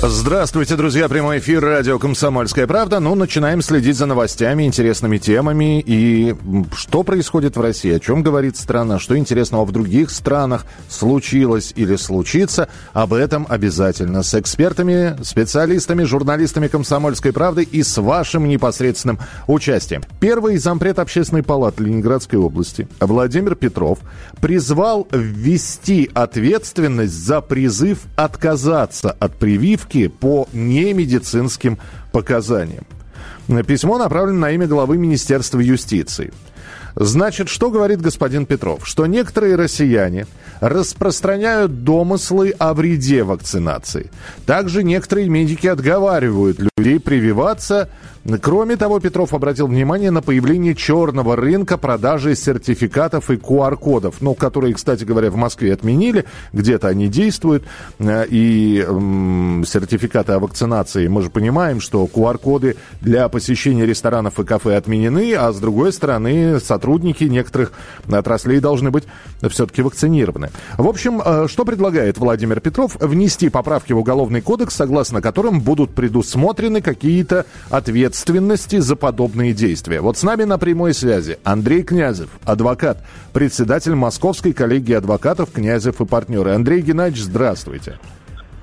Здравствуйте, друзья. Прямой эфир радио «Комсомольская правда». Ну, начинаем следить за новостями, интересными темами. И что происходит в России? О чем говорит страна? Что интересного в других странах случилось или случится? Об этом обязательно. С экспертами, специалистами, журналистами «Комсомольской правды» и с вашим непосредственным участием. Первый зампред общественной палаты Ленинградской области Владимир Петров призвал ввести ответственность за призыв отказаться от прививки по немедицинским показаниям. Письмо направлено на имя главы Министерства юстиции. Значит, что говорит господин Петров? Что некоторые россияне распространяют домыслы о вреде вакцинации. Также некоторые медики отговаривают людей прививаться. Кроме того, Петров обратил внимание на появление черного рынка продажи сертификатов и QR-кодов, ну, которые, кстати говоря, в Москве отменили, где-то они действуют, э, и м, сертификаты о вакцинации, мы же понимаем, что QR-коды для посещения ресторанов и кафе отменены, а с другой стороны, сотрудники некоторых отраслей должны быть все-таки вакцинированы. В общем, э, что предлагает Владимир Петров? Внести поправки в Уголовный кодекс, согласно которым будут предусмотрены какие-то ответственности за подобные действия. Вот с нами на прямой связи Андрей Князев, адвокат, председатель Московской коллегии адвокатов «Князев и партнеры». Андрей Геннадьевич, здравствуйте.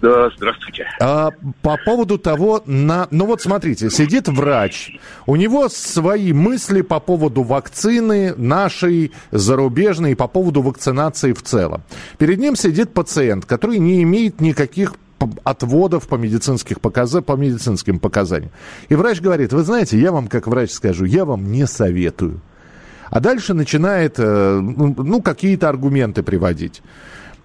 Да, здравствуйте. А, по поводу того, на... ну вот смотрите, сидит врач, у него свои мысли по поводу вакцины нашей, зарубежной, по поводу вакцинации в целом. Перед ним сидит пациент, который не имеет никаких отводов по, медицинских показ... по медицинским показаниям. И врач говорит, вы знаете, я вам как врач скажу, я вам не советую. А дальше начинает, э, ну, ну, какие-то аргументы приводить.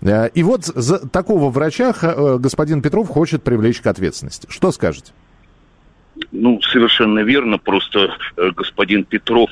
Э, И вот за такого врача э, господин Петров хочет привлечь к ответственности. Что скажете? Ну, совершенно верно. Просто э, господин Петров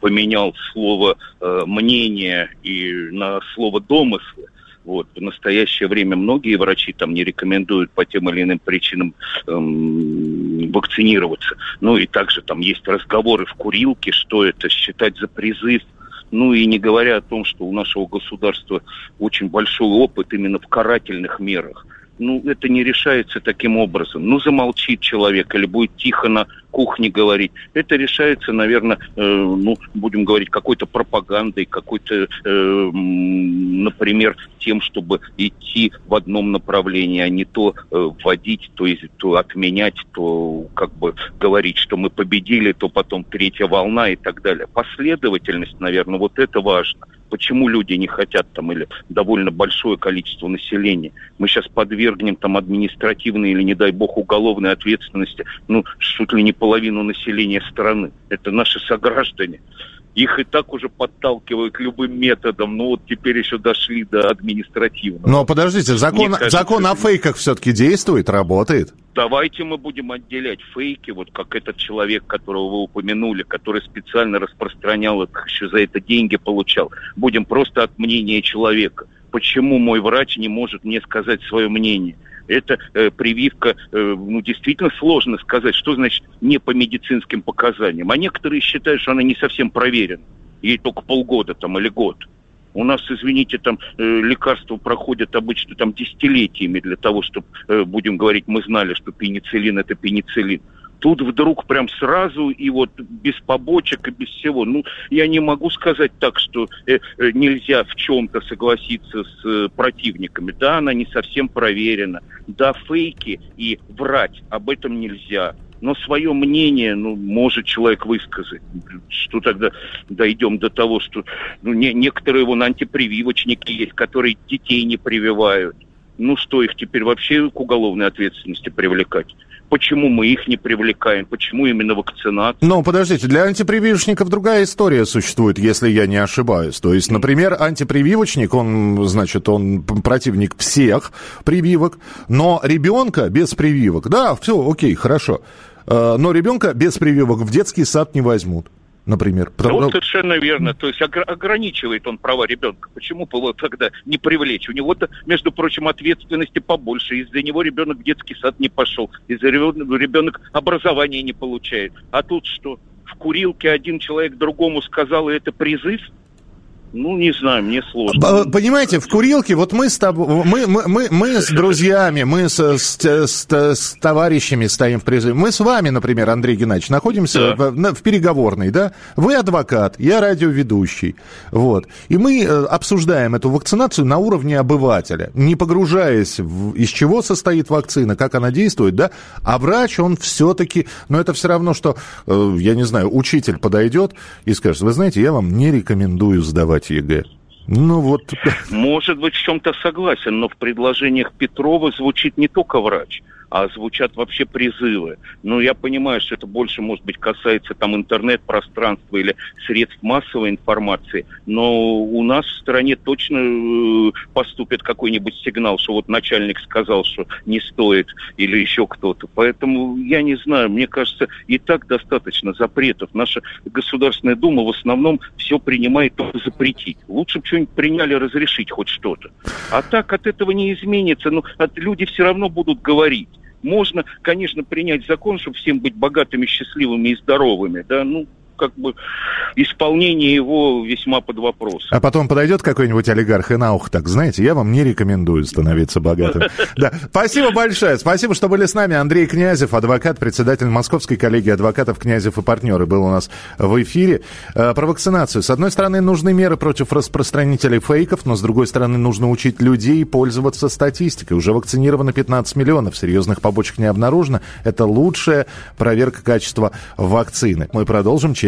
поменял слово мнение и на слово домыслы. Вот. В настоящее время многие врачи там не рекомендуют по тем или иным причинам эм, вакцинироваться. Ну и также там есть разговоры в курилке, что это считать за призыв. Ну и не говоря о том, что у нашего государства очень большой опыт именно в карательных мерах. Ну, это не решается таким образом. Ну, замолчит человек или будет тихо на кухне говорить. Это решается, наверное, э, ну, будем говорить, какой-то пропагандой, какой-то, э, например, тем, чтобы идти в одном направлении, а не то э, вводить, то есть то отменять, то как бы говорить, что мы победили, то потом третья волна и так далее. Последовательность, наверное, вот это важно. Почему люди не хотят там или довольно большое количество населения? Мы сейчас подвергнем там административной или, не дай бог, уголовной ответственности, ну, чуть ли не половину населения страны. Это наши сограждане. Их и так уже подталкивают любым методом, но вот теперь еще дошли до административного. Но подождите, закон, кажется, закон о фейках все-таки действует, работает? Давайте мы будем отделять фейки, вот как этот человек, которого вы упомянули, который специально распространял их, еще за это деньги получал. Будем просто от мнения человека. Почему мой врач не может мне сказать свое мнение? Это э, прививка, э, ну, действительно сложно сказать, что значит не по медицинским показаниям. А некоторые считают, что она не совсем проверена. Ей только полгода там или год. У нас, извините, там э, лекарства проходят обычно там десятилетиями для того, чтобы, э, будем говорить, мы знали, что пенициллин это пенициллин. Тут вдруг прям сразу и вот без побочек и без всего. Ну, я не могу сказать так, что э, э, нельзя в чем-то согласиться с э, противниками. Да, она не совсем проверена. Да, фейки и врать об этом нельзя. Но свое мнение, ну, может человек высказать. Что тогда дойдем до того, что ну, не, некоторые вон антипрививочники есть, которые детей не прививают. Ну что, их теперь вообще к уголовной ответственности привлекать? Почему мы их не привлекаем? Почему именно вакцинация? Но подождите, для антипрививочников другая история существует, если я не ошибаюсь. То есть, например, антипрививочник, он, значит, он противник всех прививок, но ребенка без прививок, да, все, окей, хорошо. Э, Но ребенка без прививок в детский сад не возьмут. Например. Потому... Ну, совершенно верно. То есть ограничивает он права ребенка. Почему бы его тогда не привлечь? У него-то, между прочим, ответственности побольше. Из-за него ребенок в детский сад не пошел. Из-за ребенок образование не получает. А тут что? В курилке один человек другому сказал, и это призыв – ну, не знаю, мне сложно. Понимаете, в курилке, вот мы с тобой, мы, мы, мы, мы с друзьями, мы с, с, с, с товарищами стоим в призыве. Мы с вами, например, Андрей Геннадьевич, находимся да. в, в переговорной, да? Вы адвокат, я радиоведущий, вот. И мы э, обсуждаем эту вакцинацию на уровне обывателя, не погружаясь в, из чего состоит вакцина, как она действует, да? А врач, он все-таки, но это все равно, что, э, я не знаю, учитель подойдет и скажет, вы знаете, я вам не рекомендую сдавать сдавать ЕГЭ. Ну вот. Может быть, в чем-то согласен, но в предложениях Петрова звучит не только врач – а звучат вообще призывы. Ну, я понимаю, что это больше, может быть, касается там интернет-пространства или средств массовой информации, но у нас в стране точно э, поступит какой-нибудь сигнал, что вот начальник сказал, что не стоит, или еще кто-то. Поэтому я не знаю, мне кажется, и так достаточно запретов. Наша Государственная Дума в основном все принимает только запретить. Лучше бы что-нибудь приняли разрешить хоть что-то. А так от этого не изменится. Ну, от, люди все равно будут говорить. Можно, конечно, принять закон, чтобы всем быть богатыми, счастливыми и здоровыми, да, ну, как бы исполнение его весьма под вопрос. А потом подойдет какой-нибудь олигарх и на ухо так, знаете, я вам не рекомендую становиться богатым. Да, спасибо большое. Спасибо, что были с нами. Андрей Князев, адвокат, председатель Московской коллегии адвокатов Князев и партнеры, был у нас в эфире. Э, про вакцинацию. С одной стороны, нужны меры против распространителей фейков, но с другой стороны, нужно учить людей пользоваться статистикой. Уже вакцинировано 15 миллионов, серьезных побочек не обнаружено. Это лучшая проверка качества вакцины. Мы продолжим через